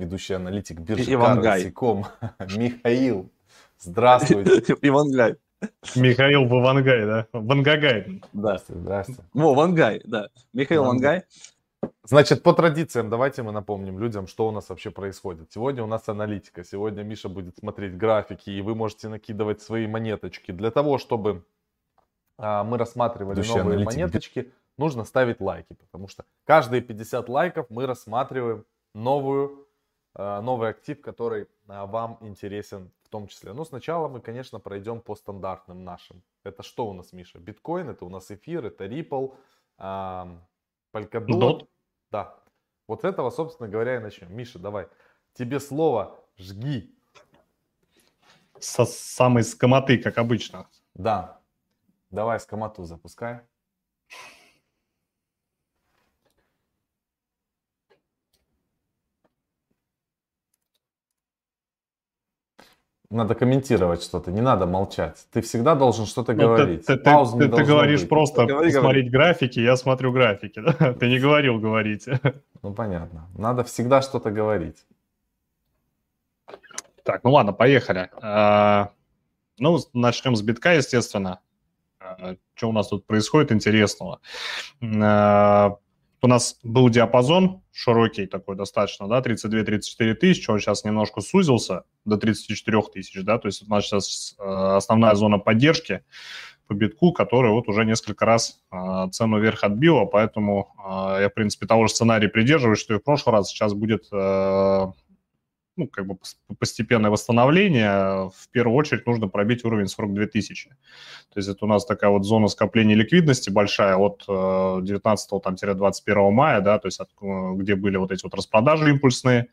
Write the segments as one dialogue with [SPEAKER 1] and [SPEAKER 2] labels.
[SPEAKER 1] ведущий аналитик биржи Currency.com Михаил. Здравствуйте.
[SPEAKER 2] Ивангай.
[SPEAKER 3] Михаил Вангай, да? Вангагай.
[SPEAKER 1] Да, здравствуйте.
[SPEAKER 2] Во, Вангай, да. Михаил Вангай.
[SPEAKER 1] Значит, по традициям давайте мы напомним людям, что у нас вообще происходит. Сегодня у нас аналитика, сегодня Миша будет смотреть графики, и вы можете накидывать свои монеточки. Для того, чтобы а, мы рассматривали Души новые аналитик. монеточки, нужно ставить лайки, потому что каждые 50 лайков мы рассматриваем новую, новый актив, который а, вам интересен в том числе. Но сначала мы, конечно, пройдем по стандартным нашим. Это что у нас, Миша? Биткоин, это у нас эфир, это Ripple, Polkadot. Dot. Да. Вот с этого, собственно говоря, и начнем. Миша, давай. Тебе слово «жги».
[SPEAKER 3] Со самой скомоты, как обычно.
[SPEAKER 1] Да. Давай скомоту запускай. Надо комментировать что-то, не надо молчать. Ты всегда должен что-то ну, говорить.
[SPEAKER 3] Ты, ты, не ты, ты говоришь быть. просто говори, смотреть говори. графики, я смотрю графики. Да? Ты не говорил говорить.
[SPEAKER 1] Ну понятно. Надо всегда что-то говорить.
[SPEAKER 3] Так, ну ладно, поехали. А, ну, начнем с битка, естественно. А, что у нас тут происходит интересного? У нас был диапазон широкий такой достаточно, да, 32-34 тысячи, он сейчас немножко сузился до 34 тысяч, да, то есть у нас сейчас э, основная зона поддержки по битку, которая вот уже несколько раз э, цену вверх отбила, поэтому э, я, в принципе, того же сценария придерживаюсь, что и в прошлый раз. Сейчас будет ну, как бы постепенное восстановление, в первую очередь нужно пробить уровень 42 тысячи. То есть это у нас такая вот зона скопления ликвидности большая от 19-21 мая, да, то есть от, где были вот эти вот распродажи импульсные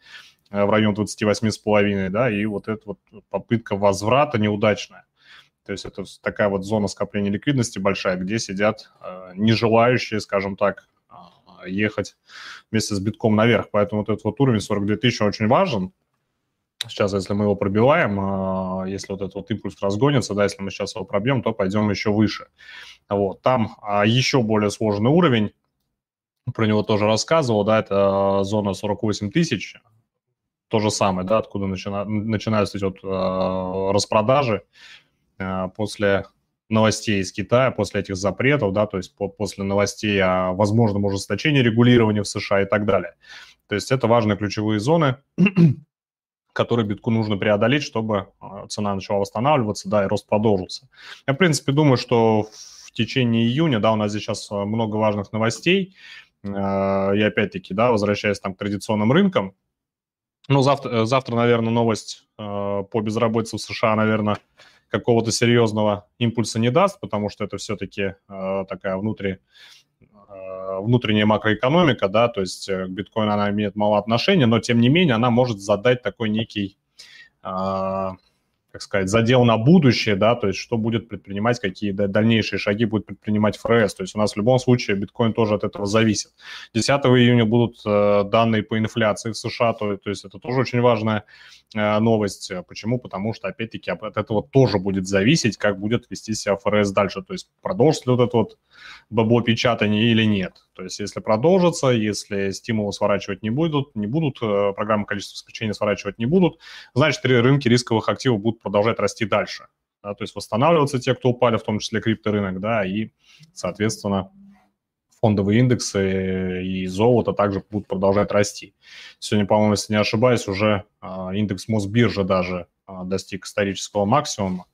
[SPEAKER 3] э, в район 28,5, да, и вот эта вот попытка возврата неудачная. То есть это такая вот зона скопления ликвидности большая, где сидят э, нежелающие, скажем так, ехать вместе с битком наверх. Поэтому вот этот вот уровень 42 тысячи очень важен. Сейчас, если мы его пробиваем, а, если вот этот вот импульс разгонится, да, если мы сейчас его пробьем, то пойдем еще выше. Вот, там а, еще более сложный уровень, про него тоже рассказывал, да, это зона 48 тысяч, то же самое, да, откуда начина, начинаются эти вот распродажи после новостей из Китая, после этих запретов, да, то есть по, после новостей о возможном ужесточении регулирования в США и так далее. То есть это важные ключевые зоны, который битку нужно преодолеть, чтобы а, цена начала восстанавливаться, да, и рост продолжился. Я, в принципе, думаю, что в течение июня, да, у нас здесь сейчас а, много важных новостей, а, и опять-таки, да, возвращаясь там к традиционным рынкам, ну, завтра, завтра наверное, новость по безработице в США, наверное, какого-то серьезного импульса не даст, потому что это все-таки такая внутри Э, внутренняя макроэкономика, да, то есть э, к биткоину она имеет мало отношения, но тем не менее она может задать такой некий а, как сказать, задел на будущее, да, то есть что будет предпринимать, какие дальнейшие шаги будет предпринимать ФРС. То есть у нас в любом случае биткоин тоже от этого зависит. 10 июня будут э, данные по инфляции в США, то, то есть это тоже очень важная э, новость. Почему? Потому что, опять-таки, от этого тоже будет зависеть, как будет вести себя ФРС дальше. То есть продолжится ли вот это вот бабло печатание или нет. То есть если продолжится, если стимулы сворачивать не будут, не будут, э, программы количества обеспечения сворачивать не будут, значит, рынки рисковых активов будут продолжать расти дальше. Да, то есть восстанавливаться те, кто упали, в том числе крипторынок, да, и, соответственно, фондовые индексы и золото также будут продолжать расти. Сегодня, по-моему, если не ошибаюсь, уже а, индекс Мосбиржи даже а, достиг исторического максимума.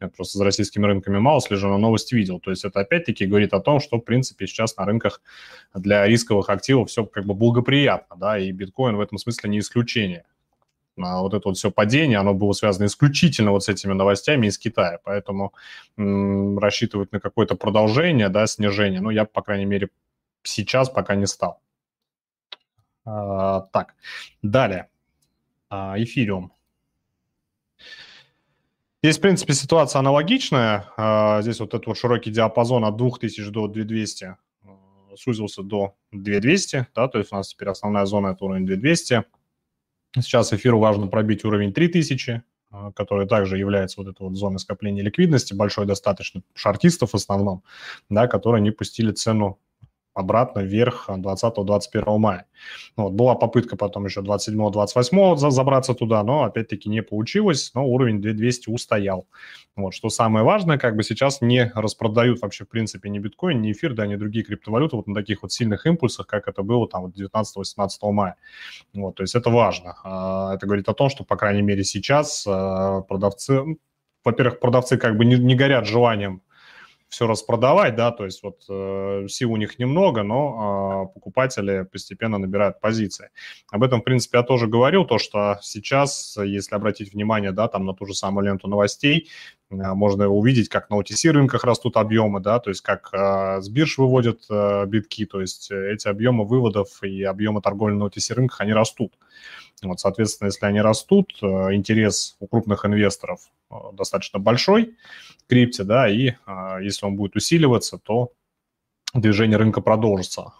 [SPEAKER 3] Я просто за российскими рынками мало слежу, но новость видел. То есть это опять-таки говорит о том, что, в принципе, сейчас на рынках для рисковых активов все как бы благоприятно, да, и биткоин в этом смысле не исключение. А вот это вот все падение, оно было связано исключительно вот с этими новостями из Китая, поэтому м- рассчитывать на какое-то продолжение, да, снижение, ну, я, по крайней мере, сейчас пока не стал. А, так, далее. А, эфириум. Здесь, в принципе, ситуация аналогичная. А, здесь вот этот вот широкий диапазон от 2000 до 2200 э, сузился до 2200, да, то есть у нас теперь основная зона – это уровень 2200. Сейчас эфиру важно пробить уровень 3000, э, который также является вот этой вот зоной скопления ликвидности, большой достаточно шартистов в основном, да, которые не пустили цену обратно вверх 20-21 мая. Ну, вот, была попытка потом еще 27-28 забраться туда, но опять-таки не получилось, но уровень 2200 устоял. Вот, что самое важное, как бы сейчас не распродают вообще в принципе ни биткоин, ни эфир, да, ни другие криптовалюты вот на таких вот сильных импульсах, как это было там 19-18 мая. Вот, то есть это важно. А, это говорит о том, что, по крайней мере, сейчас а, продавцы, ну, во-первых, продавцы как бы не, не горят желанием все распродавать, да, то есть вот э, сил у них немного, но э, покупатели постепенно набирают позиции. Об этом, в принципе, я тоже говорил, то, что сейчас, если обратить внимание, да, там на ту же самую ленту новостей, э, можно увидеть, как на OTC рынках растут объемы, да, то есть как э, с бирж выводят э, битки, то есть эти объемы выводов и объемы торговли на OTC рынках, они растут. Вот, соответственно, если они растут, э, интерес у крупных инвесторов э, достаточно большой крипте, да, и э, если он будет усиливаться, то движение рынка продолжится.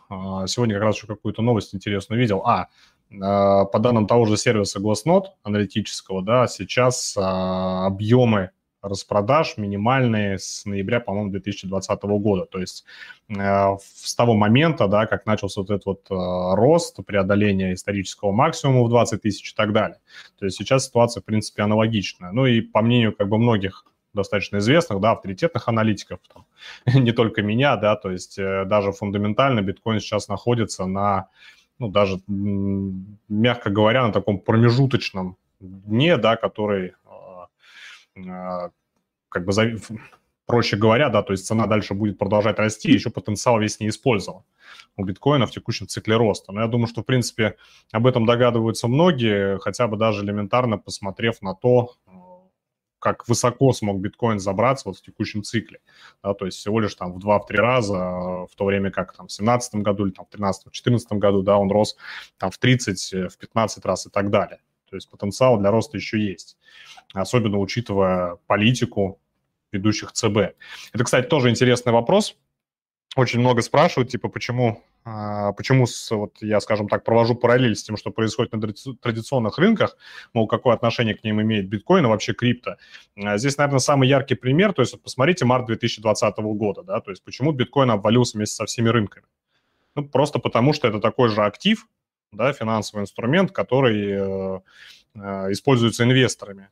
[SPEAKER 3] Сегодня как раз еще какую-то новость интересную видел. А, по данным того же сервиса Glassnode аналитического, да, сейчас объемы распродаж минимальные с ноября, по-моему, 2020 года. То есть э, с того момента, да, как начался вот этот вот э, рост, преодоление исторического максимума в 20 тысяч и так далее. То есть сейчас ситуация, в принципе, аналогичная. Ну и по мнению как бы многих достаточно известных, да, авторитетных аналитиков, там, не только меня, да, то есть э, даже фундаментально биткоин сейчас находится на, ну, даже, мягко говоря, на таком промежуточном дне, да, который как бы, проще говоря, да, то есть цена дальше будет продолжать расти, еще потенциал весь не использован у биткоина в текущем цикле роста. Но я думаю, что, в принципе, об этом догадываются многие, хотя бы даже элементарно посмотрев на то, как высоко смог биткоин забраться вот в текущем цикле. Да, то есть всего лишь там в 2-3 раза, в то время как там в 2017 году или там в 2013-2014 году, да, он рос там в 30, в 15 раз и так далее. То есть потенциал для роста еще есть, особенно учитывая политику ведущих ЦБ. Это, кстати, тоже интересный вопрос. Очень много спрашивают, типа, почему, а, почему вот я, скажем так, провожу параллель с тем, что происходит на традиционных рынках, мол, какое отношение к ним имеет биткоин и вообще крипто. А, здесь, наверное, самый яркий пример, то есть вот посмотрите март 2020 года, да, то есть почему биткоин обвалился вместе со всеми рынками. Ну, просто потому, что это такой же актив, да, финансовый инструмент, который э, э, используется инвесторами.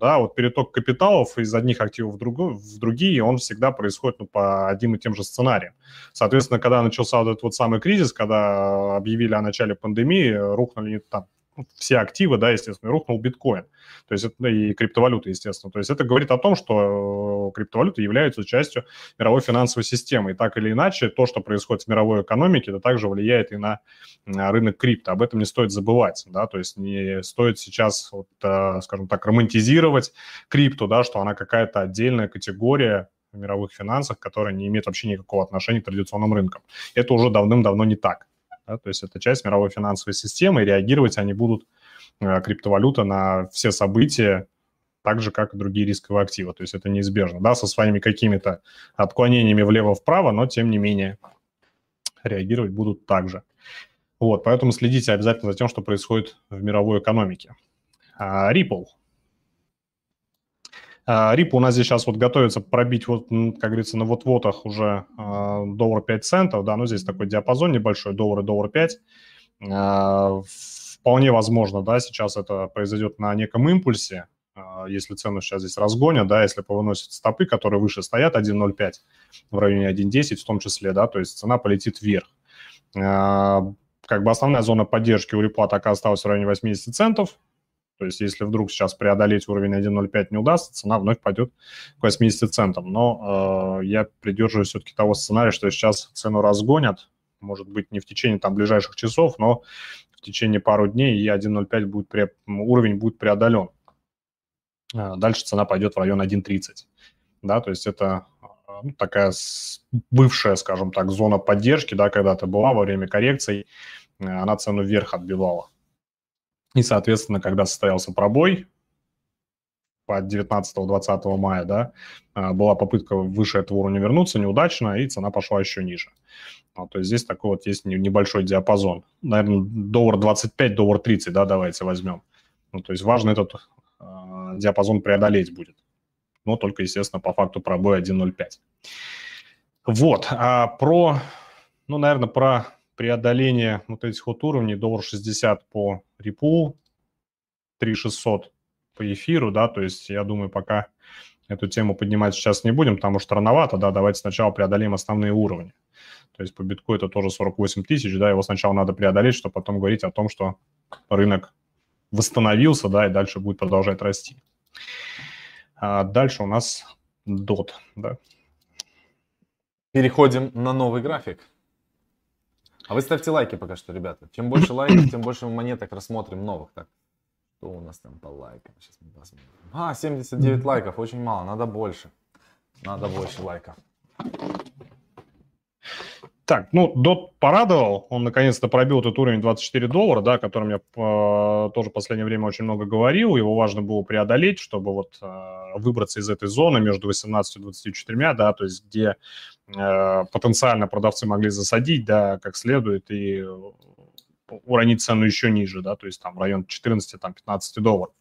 [SPEAKER 3] Да, вот переток капиталов из одних активов в, другу, в другие, он всегда происходит ну, по одним и тем же сценариям. Соответственно, когда начался вот этот вот самый кризис, когда объявили о начале пандемии, рухнули там все активы, да, естественно, рухнул биткоин, то есть это и криптовалюта, естественно. То есть это говорит о том, что криптовалюта является частью мировой финансовой системы. И так или иначе, то, что происходит в мировой экономике, это также влияет и на, на рынок крипто. Об этом не стоит забывать, да, то есть не стоит сейчас, вот, э, скажем так, романтизировать крипту, да, что она какая-то отдельная категория в мировых финансах, которая не имеет вообще никакого отношения к традиционным рынкам. Это уже давным-давно не так. Да? То есть это часть мировой финансовой системы, и реагировать они будут, э, криптовалюта, на все события, так же, как и другие рисковые активы. То есть это неизбежно, да, со своими какими-то отклонениями влево-вправо, но тем не менее реагировать будут так же. Вот, поэтому следите обязательно за тем, что происходит в мировой экономике. А, Ripple – Рип у нас здесь сейчас вот готовится пробить, вот, как говорится, на вот-вотах уже а, доллар 5 центов, да, ну здесь такой диапазон небольшой, доллар и доллар 5. А, вполне возможно, да, сейчас это произойдет на неком импульсе, если цену сейчас здесь разгонят, да, если повыносят стопы, которые выше стоят, 1.05 в районе 1.10 в том числе, да, то есть цена полетит вверх. Как бы основная зона поддержки у репла так осталась в районе 80 центов, то есть если вдруг сейчас преодолеть уровень 1.05 не удастся, цена вновь пойдет к 80 центам. Но э, я придерживаюсь все-таки того сценария, что сейчас цену разгонят, может быть, не в течение там ближайших часов, но в течение пару дней и 1.05 будет пре... уровень будет преодолен. А дальше цена пойдет в район 1.30. Да, то есть это э, ну, такая бывшая, скажем так, зона поддержки, да, когда-то была во время коррекций, э, она цену вверх отбивала. И, соответственно, когда состоялся пробой по 19-20 мая, да, а, была попытка выше этого уровня вернуться, неудачно, и цена пошла еще ниже. А, то есть здесь такой вот есть небольшой диапазон. Наверное, доллар 25, доллар 30, да, давайте возьмем. Ну, то есть важно этот э, диапазон преодолеть будет. Но только, естественно, по факту пробоя 1.05. Вот. А про ну, наверное, про преодоление вот этих вот уровней, доллар 60 по репу, 3600 по эфиру, да, то есть я думаю, пока эту тему поднимать сейчас не будем, потому что рановато, да, давайте сначала преодолеем основные уровни. То есть по битку это тоже 48 тысяч, да, его сначала надо преодолеть, чтобы потом говорить о том, что рынок восстановился, да, и дальше будет продолжать расти. А дальше у нас DOT, да.
[SPEAKER 1] Переходим на новый график. А вы ставьте лайки пока что, ребята. Чем больше лайков, тем больше монеток рассмотрим новых. Так, что у нас там по лайкам? Сейчас мы посмотрим. А, 79 лайков, очень мало, надо больше. Надо больше лайков.
[SPEAKER 3] Так, ну, DOT порадовал, он наконец-то пробил этот уровень 24 доллара, да, о котором я э, тоже в последнее время очень много говорил, его важно было преодолеть, чтобы вот э, выбраться из этой зоны между 18 и 24, да, то есть где э, потенциально продавцы могли засадить, да, как следует, и уронить цену еще ниже, да, то есть там район 14, там 15 долларов.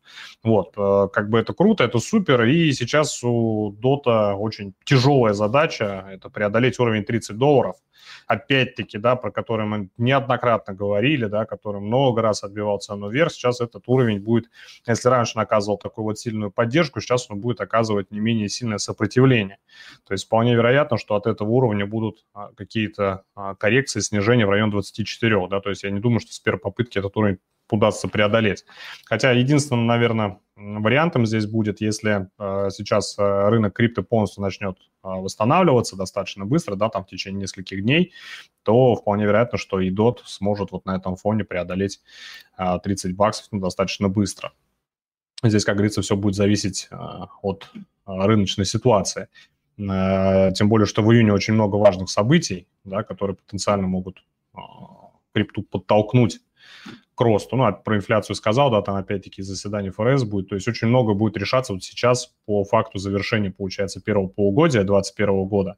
[SPEAKER 3] Вот, э, как бы это круто, это супер, и сейчас у Дота очень тяжелая задача, это преодолеть уровень 30 долларов, опять-таки, да, про который мы неоднократно говорили, да, который много раз отбивал цену вверх, сейчас этот уровень будет, если раньше он оказывал такую вот сильную поддержку, сейчас он будет оказывать не менее сильное сопротивление. То есть вполне вероятно, что от этого уровня будут а, какие-то а, коррекции, снижения в район 24, да, то есть я не думаю, что с первой попытки этот уровень удастся преодолеть. Хотя единственным, наверное, вариантом здесь будет, если э, сейчас э, рынок крипто полностью начнет э, восстанавливаться достаточно быстро, да, там в течение нескольких дней, то вполне вероятно, что и DOT сможет вот на этом фоне преодолеть э, 30 баксов ну, достаточно быстро. Здесь, как говорится, все будет зависеть от рыночной ситуации. Тем более, что в июне очень много важных событий, да, которые потенциально могут крипту подтолкнуть к росту. Ну, а про инфляцию сказал, да, там опять-таки заседание ФРС будет. То есть очень много будет решаться вот сейчас по факту завершения, получается, первого полугодия 2021 года.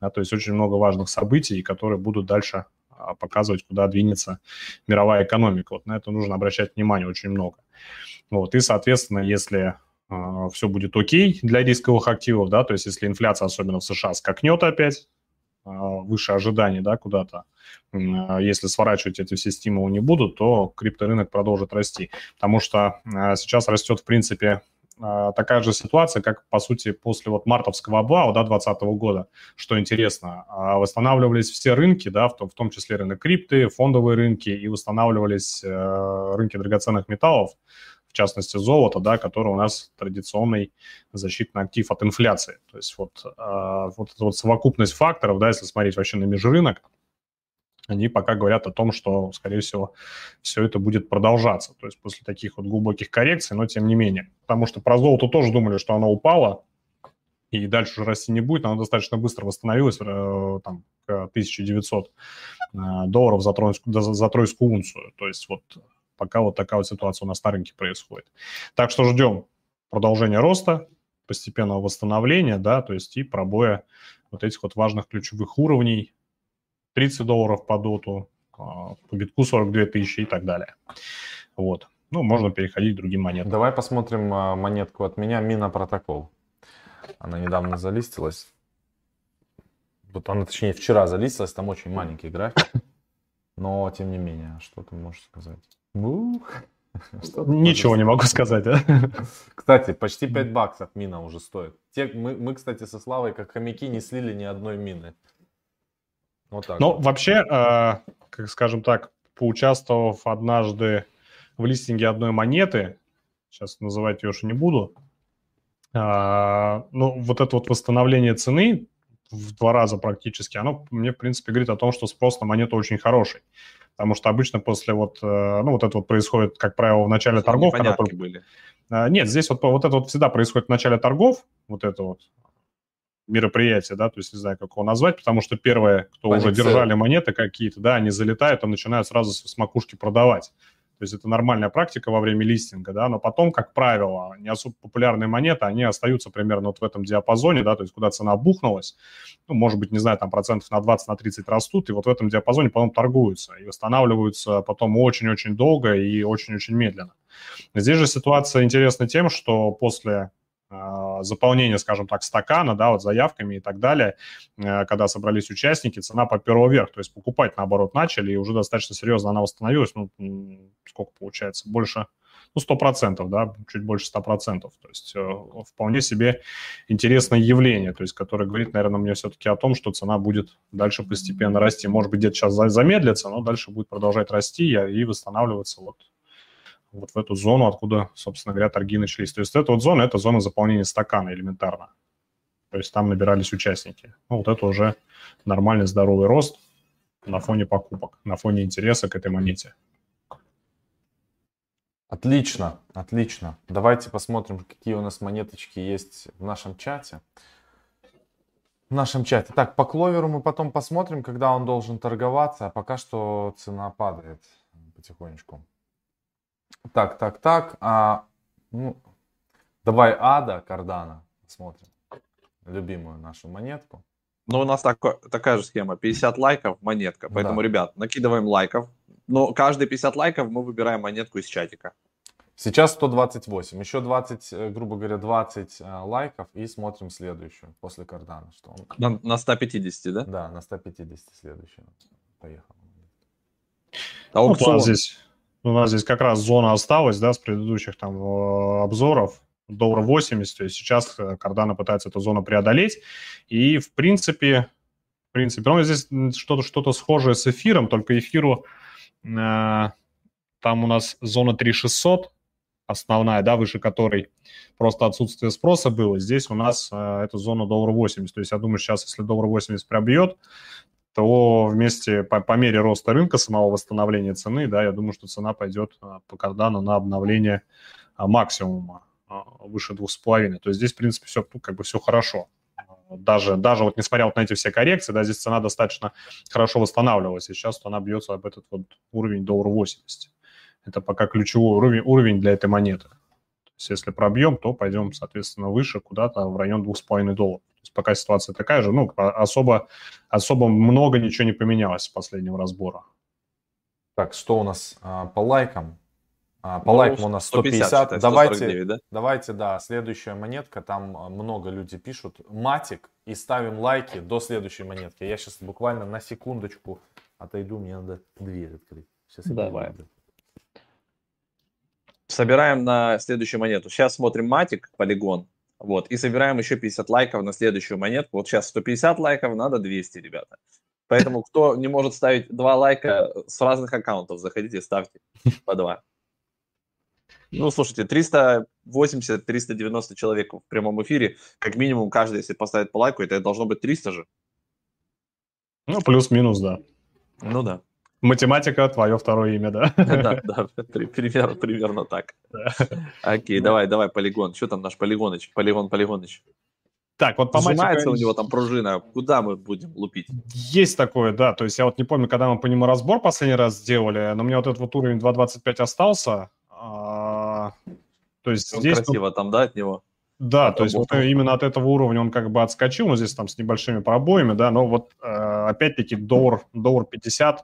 [SPEAKER 3] Да, то есть очень много важных событий, которые будут дальше а, показывать, куда двинется мировая экономика. Вот на это нужно обращать внимание очень много. Вот, и, соответственно, если э, все будет окей для рисковых активов, да, то есть если инфляция, особенно в США, скакнет опять, а, выше ожиданий, да, куда-то, а, если сворачивать эти все стимулы не будут, то крипторынок продолжит расти. Потому что а, сейчас растет, в принципе, такая же ситуация, как, по сути, после вот мартовского обвала, да, 2020 года, что интересно, восстанавливались все рынки, да, в том, в том числе рынок крипты, фондовые рынки, и восстанавливались э, рынки драгоценных металлов, частности золото, да, который у нас традиционный защитный актив от инфляции. То есть вот, э, вот эта вот совокупность факторов, да, если смотреть вообще на межрынок, они пока говорят о том, что, скорее всего, все это будет продолжаться. То есть после таких вот глубоких коррекций, но тем не менее. Потому что про золото тоже думали, что оно упало, и дальше уже расти не будет, оно достаточно быстро восстановилось, э, там, к 1900 э, долларов за тройскую, за тройскую унцию. То есть вот пока вот такая вот ситуация у нас на рынке происходит. Так что ждем продолжения роста, постепенного восстановления, да, то есть и пробоя вот этих вот важных ключевых уровней, 30 долларов по доту, а, по битку 42 тысячи и так далее. Вот. Ну, можно переходить к другим монетам.
[SPEAKER 1] Давай посмотрим а, монетку от меня, Мина Протокол. Она недавно залистилась. Вот она, точнее, вчера залистилась, там очень маленький график. Но, тем не менее, что ты можешь сказать?
[SPEAKER 3] Ничего не могу сказать, да?
[SPEAKER 1] Кстати, почти 5 баксов мина уже стоит. Те, мы, мы, кстати, со Славой, как хомяки, не слили ни одной мины.
[SPEAKER 3] Вот так. Ну, вот. вообще, э, как скажем так, поучаствовав однажды в листинге одной монеты, сейчас называть ее уже не буду, э, ну, вот это вот восстановление цены в два раза практически, оно мне, в принципе, говорит о том, что спрос на монету очень хороший. Потому что обычно после вот, э, ну, вот это вот происходит, как правило, в начале торгов. Когда только... были. А, нет, здесь вот, вот это вот всегда происходит в начале торгов, вот это вот мероприятие, да, то есть не знаю, как его назвать, потому что первые, кто Позиция. уже держали монеты какие-то, да, они залетают, и начинают сразу с макушки продавать. То есть это нормальная практика во время листинга, да, но потом, как правило, не особо популярные монеты, они остаются примерно вот в этом диапазоне, да, то есть куда цена бухнулась, ну, может быть, не знаю, там процентов на 20, на 30 растут, и вот в этом диапазоне потом торгуются и восстанавливаются потом очень-очень долго и очень-очень медленно. Здесь же ситуация интересна тем, что после заполнения, скажем так, стакана, да, вот заявками и так далее, э, когда собрались участники, цена поперла вверх, то есть покупать, наоборот, начали, и уже достаточно серьезно она восстановилась, ну, сколько получается, больше, ну, 100%, да, чуть больше 100%, то есть э, вполне себе интересное явление, то есть которое говорит, наверное, мне все-таки о том, что цена будет дальше постепенно расти, может быть, где-то сейчас замедлится, но дальше будет продолжать расти и восстанавливаться вот вот в эту зону, откуда, собственно говоря, торги начались. То есть эта вот зона – это зона заполнения стакана элементарно. То есть там набирались участники. Ну, вот это уже нормальный здоровый рост на фоне покупок, на фоне интереса к этой монете.
[SPEAKER 1] Отлично, отлично. Давайте посмотрим, какие у нас монеточки есть в нашем чате. В нашем чате. Так, по кловеру мы потом посмотрим, когда он должен торговаться, а пока что цена падает потихонечку. Так, так, так. А, ну, давай Ада Кардана смотрим. Любимую нашу монетку.
[SPEAKER 2] Ну, у нас такой, такая же схема. 50 лайков, монетка. Поэтому, да. ребят, накидываем лайков. Но каждые 50 лайков мы выбираем монетку из чатика.
[SPEAKER 1] Сейчас 128. Еще 20, э, грубо говоря, 20 э, лайков и смотрим следующую после кардана. Что он...
[SPEAKER 2] на, на 150, да?
[SPEAKER 1] Да, на 150 следующую. Поехал.
[SPEAKER 3] Аукцион. Ну, здесь у нас здесь как раз зона осталась, да, с предыдущих там э, обзоров, доллар 80, то есть сейчас Кардана пытается эту зону преодолеть, и в принципе, в принципе, ну, здесь что-то что схожее с эфиром, только эфиру э, там у нас зона 3600, основная, да, выше которой просто отсутствие спроса было. Здесь у нас э, это зона доллар 80. То есть я думаю, сейчас, если доллар 80 пробьет, то вместе по, по мере роста рынка, самого восстановления цены, да, я думаю, что цена пойдет а, по кардану на обновление а, максимума а, выше двух с половиной. То есть здесь, в принципе, все, ну, как бы все хорошо. Даже, даже вот несмотря вот на эти все коррекции, да, здесь цена достаточно хорошо восстанавливалась, и сейчас она бьется об этот вот уровень доллар 80. Это пока ключевой уровень, уровень для этой монеты. То есть если пробьем, то пойдем, соответственно, выше, куда-то в район 2,5 долларов есть пока ситуация такая же, ну, особо, особо много ничего не поменялось с последнего разбора.
[SPEAKER 1] Так, что у нас а, по лайкам? А, по ну, лайкам у нас 150. 150 давайте, да? давайте, да, следующая монетка, там а, много люди пишут. Матик, и ставим лайки до следующей монетки. Я сейчас буквально на секундочку отойду, мне надо дверь открыть. Сейчас
[SPEAKER 2] Давай. Собираем на следующую монету. Сейчас смотрим матик, полигон. Вот, и собираем еще 50 лайков на следующую монетку. Вот сейчас 150 лайков, надо 200, ребята. Поэтому кто не может ставить два лайка с разных аккаунтов, заходите, ставьте по два. Ну, слушайте, 380-390 человек в прямом эфире, как минимум каждый, если поставит по лайку, это должно быть 300 же.
[SPEAKER 3] Ну, плюс-минус, да.
[SPEAKER 2] Ну да.
[SPEAKER 3] Математика, твое второе имя, да?
[SPEAKER 2] Да, да, примерно, примерно так. Окей, давай, давай, полигон. Что там наш полигоныч? Полигон, полигоныч.
[SPEAKER 3] Так, вот по
[SPEAKER 2] Сжимается у него там пружина. Куда мы будем лупить?
[SPEAKER 3] Есть такое, да. То есть я вот не помню, когда мы по нему разбор последний раз сделали, но у меня вот этот вот уровень 2.25 остался. А, то есть
[SPEAKER 2] Он
[SPEAKER 3] здесь...
[SPEAKER 2] красиво там, да, от него?
[SPEAKER 3] Да, то есть вот именно от этого уровня он как бы отскочил, но здесь там с небольшими пробоями, да, но вот э, опять-таки доллар, доллар 50 Э,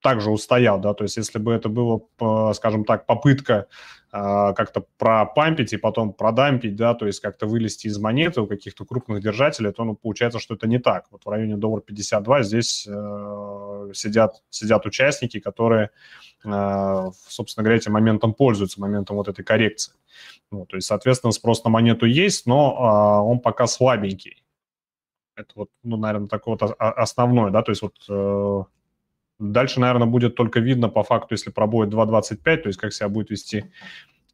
[SPEAKER 3] также устоял, да, то есть если бы это было, скажем так, попытка э, как-то пропампить и потом продампить, да, то есть как-то вылезти из монеты у каких-то крупных держателей, то ну, получается, что это не так. Вот в районе доллара 52 здесь э, сидят, сидят участники, которые, э, собственно говоря, этим моментом пользуются, моментом вот этой коррекции. Ну, то есть, соответственно, спрос на монету есть, но э, он пока слабенький. Это вот, ну, наверное, такое вот основное, да, то есть вот э, Дальше, наверное, будет только видно по факту, если пробоет 2.25, то есть как себя будет вести,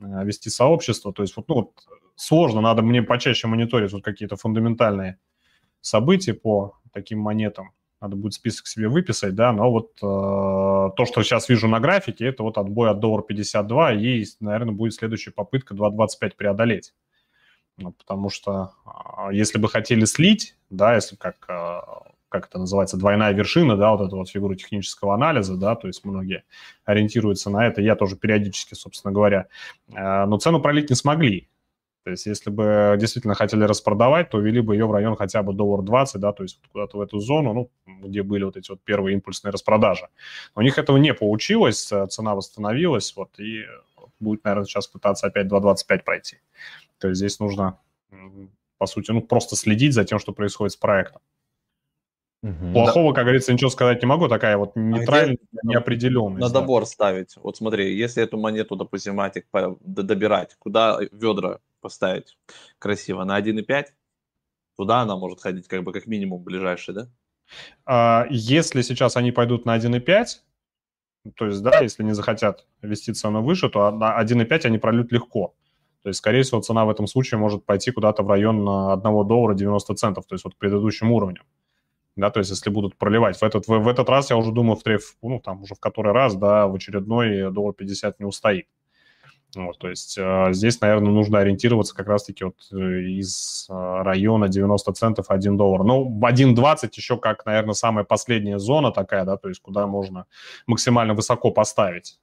[SPEAKER 3] э, вести сообщество. То есть вот, ну, вот сложно, надо мне почаще мониторить вот какие-то фундаментальные события по таким монетам. Надо будет список себе выписать, да, но вот э, то, что сейчас вижу на графике, это вот отбой от доллара 52, и, наверное, будет следующая попытка 2.25 преодолеть. Ну, потому что э, если бы хотели слить, да, если как э, как это называется, двойная вершина, да, вот эта вот фигура технического анализа, да, то есть многие ориентируются на это, я тоже периодически, собственно говоря, э, но цену пролить не смогли. То есть если бы действительно хотели распродавать, то ввели бы ее в район хотя бы доллар 20, да, то есть куда-то в эту зону, ну, где были вот эти вот первые импульсные распродажи. Но у них этого не получилось, цена восстановилась, вот, и будет, наверное, сейчас пытаться опять 2.25 пройти. То есть здесь нужно, по сути, ну, просто следить за тем, что происходит с проектом. Угу. Плохого, да. как говорится, ничего сказать не могу, такая вот а нейтральная а неопределенность.
[SPEAKER 2] На добор да. ставить. Вот смотри, если эту монету, допустим, матик добирать, куда ведра поставить красиво? На 1.5? Туда она может ходить как бы как минимум ближайший, да?
[SPEAKER 3] А, если сейчас они пойдут на 1.5, то есть, да, если не захотят вести цену выше, то на 1.5 они прольют легко. То есть, скорее всего, цена в этом случае может пойти куда-то в район 1 доллара 90 центов, то есть вот к предыдущим уровням да, то есть если будут проливать. В этот, в, в этот раз я уже думаю, в треф, ну, там уже в который раз, да, в очередной доллар 50 не устоит. Вот, то есть э, здесь, наверное, нужно ориентироваться как раз-таки вот э, из э, района 90 центов 1 доллар. Ну, 1.20 еще как, наверное, самая последняя зона такая, да, то есть куда можно максимально высоко поставить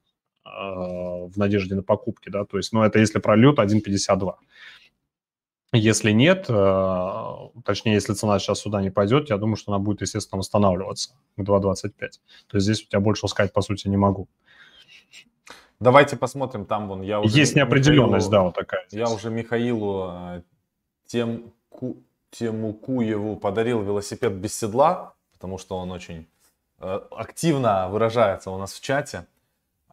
[SPEAKER 3] э, в надежде на покупки, да, то есть, ну, это если прольет 1.52. Если нет, э, точнее, если цена сейчас сюда не пойдет, я думаю, что она будет, естественно, восстанавливаться к 2.25. То есть здесь у тебя больше сказать, по сути, не могу.
[SPEAKER 1] Давайте посмотрим, там вон я
[SPEAKER 3] уже... Есть неопределенность, Михаилу, да, вот такая.
[SPEAKER 1] Здесь. Я уже Михаилу э, тем, Тему Куеву подарил велосипед без седла, потому что он очень э, активно выражается у нас в чате.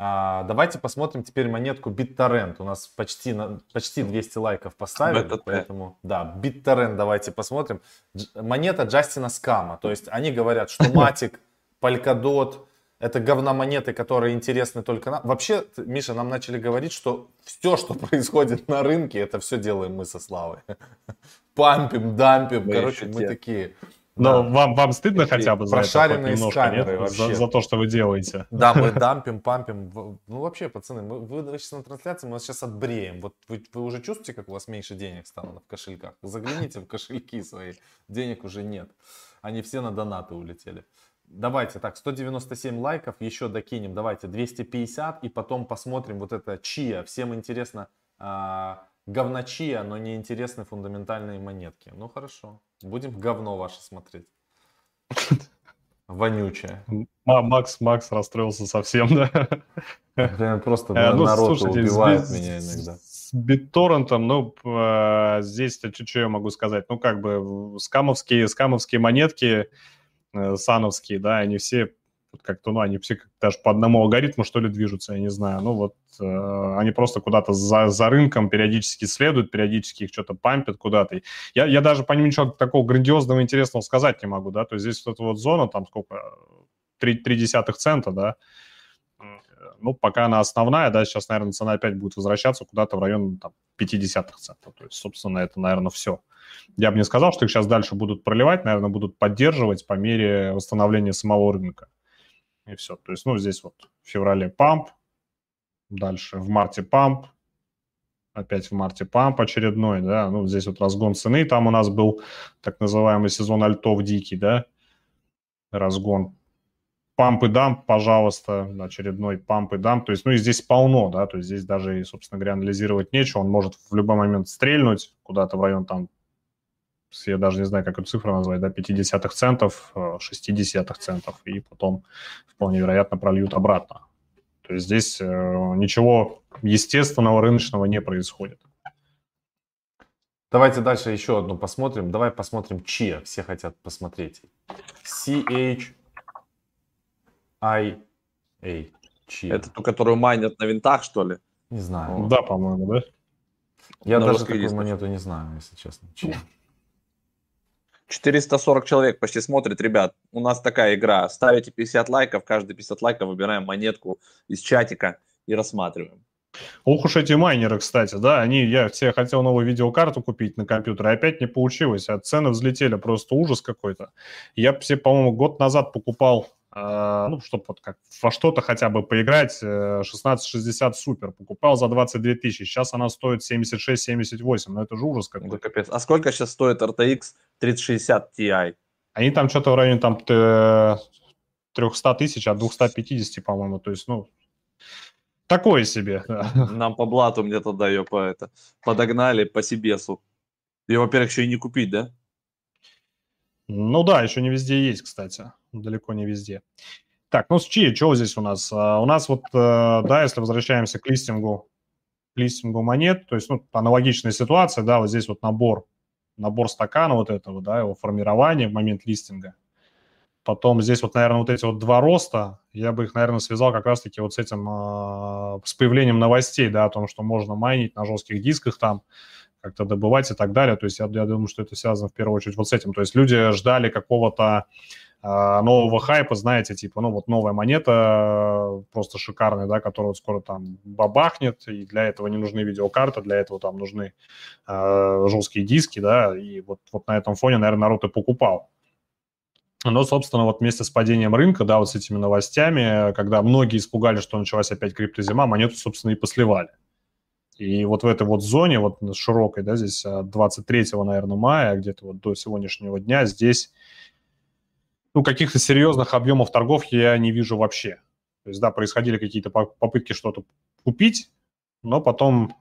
[SPEAKER 1] А, давайте посмотрим теперь монетку BitTorrent. У нас почти, почти 200 лайков поставили, BTT. поэтому да, BitTorrent давайте посмотрим. Дж, монета Джастина Скама. То есть они говорят, что Matic, Polkadot это говномонеты, которые интересны только нам. Вообще, Миша, нам начали говорить, что все, что происходит на рынке, это все делаем мы со Славой. Пампим, дампим, мы короче, мы те. такие.
[SPEAKER 3] Но да. вам, вам стыдно Такие хотя бы за это немножко, нет? Вообще. За, за то, что вы делаете.
[SPEAKER 1] Да, мы дампим, пампим. Ну, вообще, пацаны, мы, вы сейчас на трансляции, мы вас сейчас отбреем. Вот вы, вы уже чувствуете, как у вас меньше денег стало в кошельках? Загляните в кошельки свои. Денег уже нет. Они все на донаты улетели. Давайте, так, 197 лайков, еще докинем, давайте 250, и потом посмотрим вот это чья. Всем интересно, а, говночия, но не интересны фундаментальные монетки. Ну хорошо, будем говно ваше смотреть. Вонючее.
[SPEAKER 3] Макс, Макс расстроился совсем,
[SPEAKER 1] да? Просто э, ну, народ слушайте, убивает с, меня иногда.
[SPEAKER 3] С BitTorrent, ну, э, здесь-то что я могу сказать? Ну, как бы скамовские, скамовские монетки, э, сановские, да, они все как-то, ну, они все даже по одному алгоритму, что ли, движутся, я не знаю. Ну, вот э, они просто куда-то за, за рынком периодически следуют, периодически их что-то пампят куда-то. Я, я даже по ним ничего такого грандиозного, интересного сказать не могу, да, то есть здесь вот эта вот зона, там сколько, 3, 3 десятых цента, да, ну, пока она основная, да, сейчас, наверное, цена опять будет возвращаться куда-то в район там, 50 центов. То есть, собственно, это, наверное, все. Я бы не сказал, что их сейчас дальше будут проливать, наверное, будут поддерживать по мере восстановления самого рынка и все. То есть, ну, здесь вот в феврале памп, дальше в марте памп, опять в марте памп очередной, да, ну, здесь вот разгон цены, там у нас был так называемый сезон альтов дикий, да, разгон. Памп и дамп, пожалуйста, очередной памп и дамп, то есть, ну, и здесь полно, да, то есть здесь даже, собственно говоря, анализировать нечего, он может в любой момент стрельнуть куда-то в район там я даже не знаю, как эту цифру назвать, да, 50 центов, 60 э, центов, и потом вполне вероятно прольют обратно. То есть здесь э, ничего естественного рыночного не происходит.
[SPEAKER 1] Давайте дальше еще одну посмотрим. Давай посмотрим ЧИА. Все хотят посмотреть. C-H-I-A.
[SPEAKER 2] Chia. Это ту, которую майнят на винтах, что ли?
[SPEAKER 1] Не знаю.
[SPEAKER 3] Да, по-моему, да?
[SPEAKER 1] Я на даже такую монету не знаю, если честно. Chia.
[SPEAKER 2] 440 человек почти смотрит, ребят, у нас такая игра. Ставите 50 лайков, каждые 50 лайков выбираем монетку из чатика и рассматриваем.
[SPEAKER 3] Ох уж эти майнеры, кстати, да, они, я все хотел новую видеокарту купить на компьютер, и опять не получилось, а цены взлетели, просто ужас какой-то. Я все, по-моему, год назад покупал ну, чтобы вот как во что-то хотя бы поиграть, 1660 супер, покупал за 22 тысячи, сейчас она стоит 76-78, ну это же ужас какой-то.
[SPEAKER 2] капец. А сколько сейчас стоит RTX 3060 Ti?
[SPEAKER 3] Они там что-то в районе там 300 тысяч от 250, по-моему, то есть, ну, такое себе.
[SPEAKER 2] Нам по блату мне тогда ее по это подогнали по Сибесу. Ее, во-первых, еще и не купить, да?
[SPEAKER 3] Ну да, еще не везде есть, кстати далеко не везде. Так, ну с чьи, что здесь у нас? А, у нас вот, э, да, если возвращаемся к листингу листингу монет, то есть, ну, аналогичная ситуация, да, вот здесь вот набор, набор стакана вот этого, да, его формирование в момент листинга. Потом здесь вот, наверное, вот эти вот два роста, я бы их, наверное, связал как раз-таки вот с этим, э, с появлением новостей, да, о том, что можно майнить на жестких дисках там, как-то добывать и так далее. То есть я, я думаю, что это связано в первую очередь вот с этим. То есть люди ждали какого-то нового хайпа, знаете, типа, ну вот новая монета просто шикарная, да, которая вот скоро там бабахнет, и для этого не нужны видеокарты, для этого там нужны э, жесткие диски, да, и вот, вот на этом фоне, наверное, народ и покупал. Но, собственно, вот вместе с падением рынка, да, вот с этими новостями, когда многие испугались, что началась опять криптозима, монету, собственно, и посливали. И вот в этой вот зоне, вот широкой, да, здесь 23, наверное, мая, где-то вот до сегодняшнего дня, здесь, ну, каких-то серьезных объемов торгов я не вижу вообще. То есть, да, происходили какие-то попытки что-то купить, но потом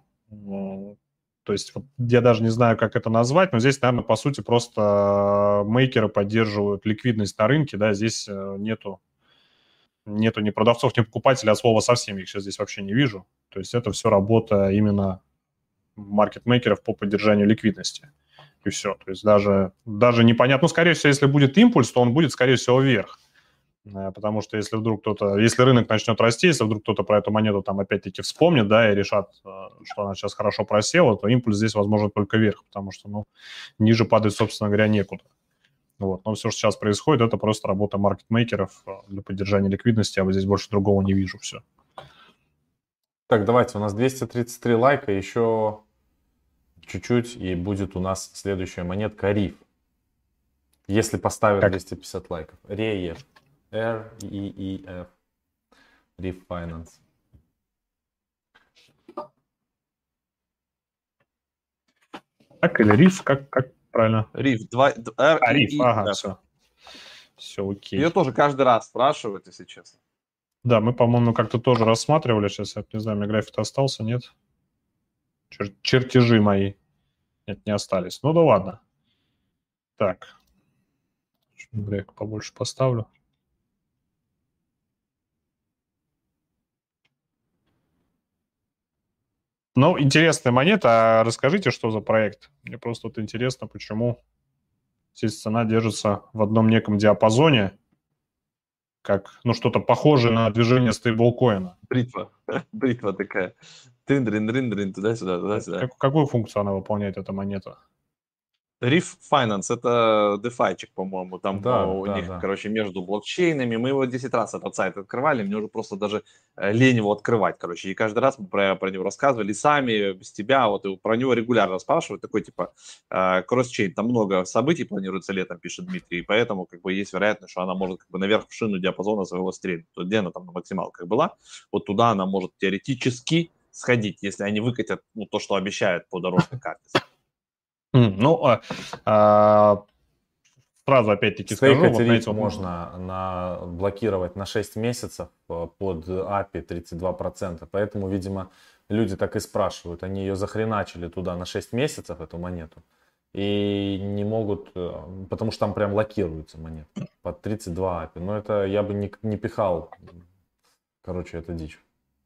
[SPEAKER 3] то есть вот я даже не знаю, как это назвать, но здесь, наверное, по сути просто мейкеры поддерживают ликвидность на рынке, да, здесь э, нету, нету ни продавцов, ни покупателей, а слова совсем их сейчас здесь вообще не вижу. То есть это все работа именно маркетмейкеров по поддержанию ликвидности. И все. То есть даже, даже непонятно. Ну, скорее всего, если будет импульс, то он будет, скорее всего, вверх. Э, потому что если вдруг кто-то, если рынок начнет расти, если вдруг кто-то про эту монету там опять-таки вспомнит, да, и решат, э, что она сейчас хорошо просела, то импульс здесь возможно только вверх, потому что, ну, ниже падать, собственно говоря, некуда. Вот. Но все, что сейчас происходит, это просто работа маркетмейкеров э, для поддержания ликвидности, а вот здесь больше другого не вижу, все.
[SPEAKER 1] Так, давайте, у нас 233 лайка, еще чуть-чуть, и будет у нас следующая монетка Риф. Если поставим как? 250 лайков. Реев. R E E F. Reef Finance.
[SPEAKER 3] Так, или риф, как, как правильно?
[SPEAKER 2] Риф, два, R,
[SPEAKER 3] а, риф, ага, все. Все окей.
[SPEAKER 2] Ее тоже каждый раз спрашивают, если честно.
[SPEAKER 3] Да, мы, по-моему, как-то тоже рассматривали. Сейчас я не знаю, у меня график остался, нет? Чер- чертежи мои. Нет, не остались. Ну да ладно. Так. График побольше поставлю. Ну, интересная монета. А расскажите, что за проект? Мне просто вот интересно, почему здесь цена держится в одном неком диапазоне, как, ну, что-то похожее на движение стейблкоина.
[SPEAKER 2] Бритва. Бритва такая. Трин-дрин-дрин-дрин, туда-сюда, туда-сюда.
[SPEAKER 3] Как, какую функцию она выполняет, эта монета?
[SPEAKER 2] Reef Finance, это DeFi, по-моему, там да, у да, них, да. короче, между блокчейнами. Мы его 10 раз этот сайт открывали, мне уже просто даже э, лень его открывать, короче. И каждый раз мы про, про него рассказывали сами, без тебя, вот и про него регулярно спрашивают, такой типа э, кросс-чейн. Там много событий планируется летом, пишет Дмитрий, и поэтому как бы есть вероятность, что она может как бы наверх в шину диапазона своего стрельнуть. То, где она там на максималках была, вот туда она может теоретически сходить, если они выкатят ну, то, что обещают по дорожной карте.
[SPEAKER 3] Ну, а, а, сразу опять-таки скажу. Вот
[SPEAKER 1] эти... можно на, блокировать на 6 месяцев э, под API 32%. Поэтому, видимо, люди так и спрашивают. Они ее захреначили туда на 6 месяцев, эту монету. И не могут, э, потому что там прям локируется монета под 32 API. Но это я бы не, не пихал. Короче, это дичь.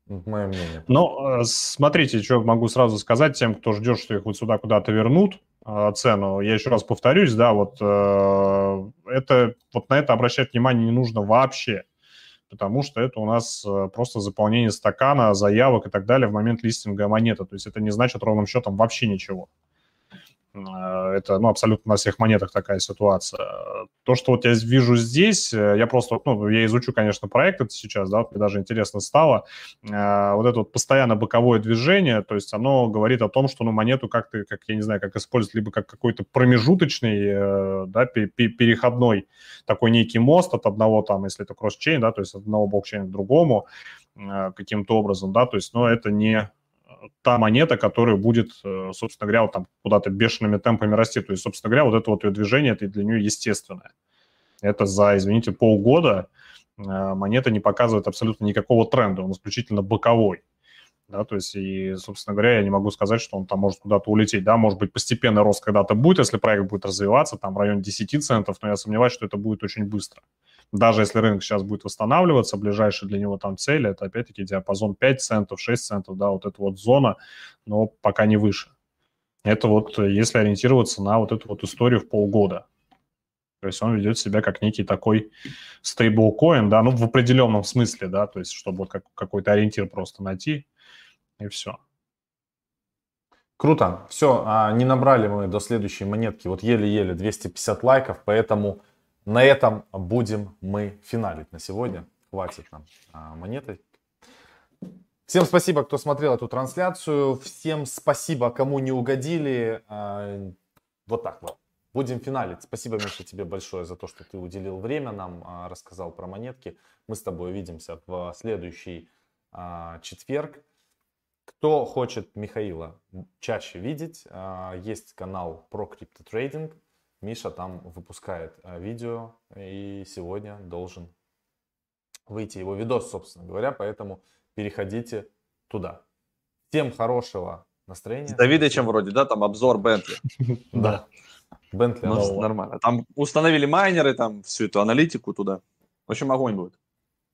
[SPEAKER 1] Мое мнение.
[SPEAKER 3] Ну, э, смотрите, что могу сразу сказать тем, кто ждет, что их вот сюда куда-то вернут. А, цену. Я еще раз повторюсь, да, вот э, это, вот на это обращать внимание не нужно вообще, потому что это у нас э, просто заполнение стакана, заявок и так далее в момент листинга монеты. То есть это не значит ровным счетом вообще ничего. Э, это ну, абсолютно на всех монетах такая ситуация. То, что вот я вижу здесь, э, я просто, ну, я изучу, конечно, проект это сейчас, да, мне даже интересно стало. Э, вот это вот постоянно боковое движение, то есть оно говорит о том, что ну, монету как-то, как я не знаю, как использовать, либо как какой-то промежуточный, да, переходной такой некий мост от одного там, если это кросс-чейн, да, то есть от одного блокчейна к другому каким-то образом, да, то есть, но это не та монета, которая будет, э, собственно говоря, вот там куда-то бешеными темпами расти. То есть, собственно говоря, вот это вот ее движение, это для нее естественное. Это за, извините, полгода э, монета не показывает абсолютно никакого тренда, он исключительно боковой. Да, то есть, и, собственно говоря, я не могу сказать, что он там может куда-то улететь. Да, может быть, постепенный рост когда-то будет, если проект будет развиваться, там в районе 10 центов, но я сомневаюсь, что это будет очень быстро. Даже если рынок сейчас будет восстанавливаться, ближайшая для него там цель, это опять-таки диапазон 5 центов, 6 центов, да, вот эта вот зона, но пока не выше. Это вот если ориентироваться на вот эту вот историю в полгода. То есть он ведет себя как некий такой стейблкоин, да, ну в определенном смысле, да, то есть чтобы вот как, какой-то ориентир просто найти, и все.
[SPEAKER 1] Круто. Все, а, не набрали мы до следующей монетки. Вот еле-еле 250 лайков, поэтому на этом будем мы финалить на сегодня. Хватит нам а, монеты. Всем спасибо, кто смотрел эту трансляцию. Всем спасибо, кому не угодили. А, вот так вот. Будем финалить. Спасибо, Миша, тебе большое за то, что ты уделил время нам, а, рассказал про монетки. Мы с тобой увидимся в следующий четверг. Кто хочет Михаила чаще видеть, есть канал про криптотрейдинг. Миша там выпускает видео и сегодня должен выйти его видос, собственно говоря, поэтому переходите туда. Всем хорошего настроения. С
[SPEAKER 2] Давидычем вроде, да, там обзор Бентли.
[SPEAKER 1] Да.
[SPEAKER 2] Бентли. Ну, нормально. Там установили майнеры, там всю эту аналитику туда. В общем, огонь будет.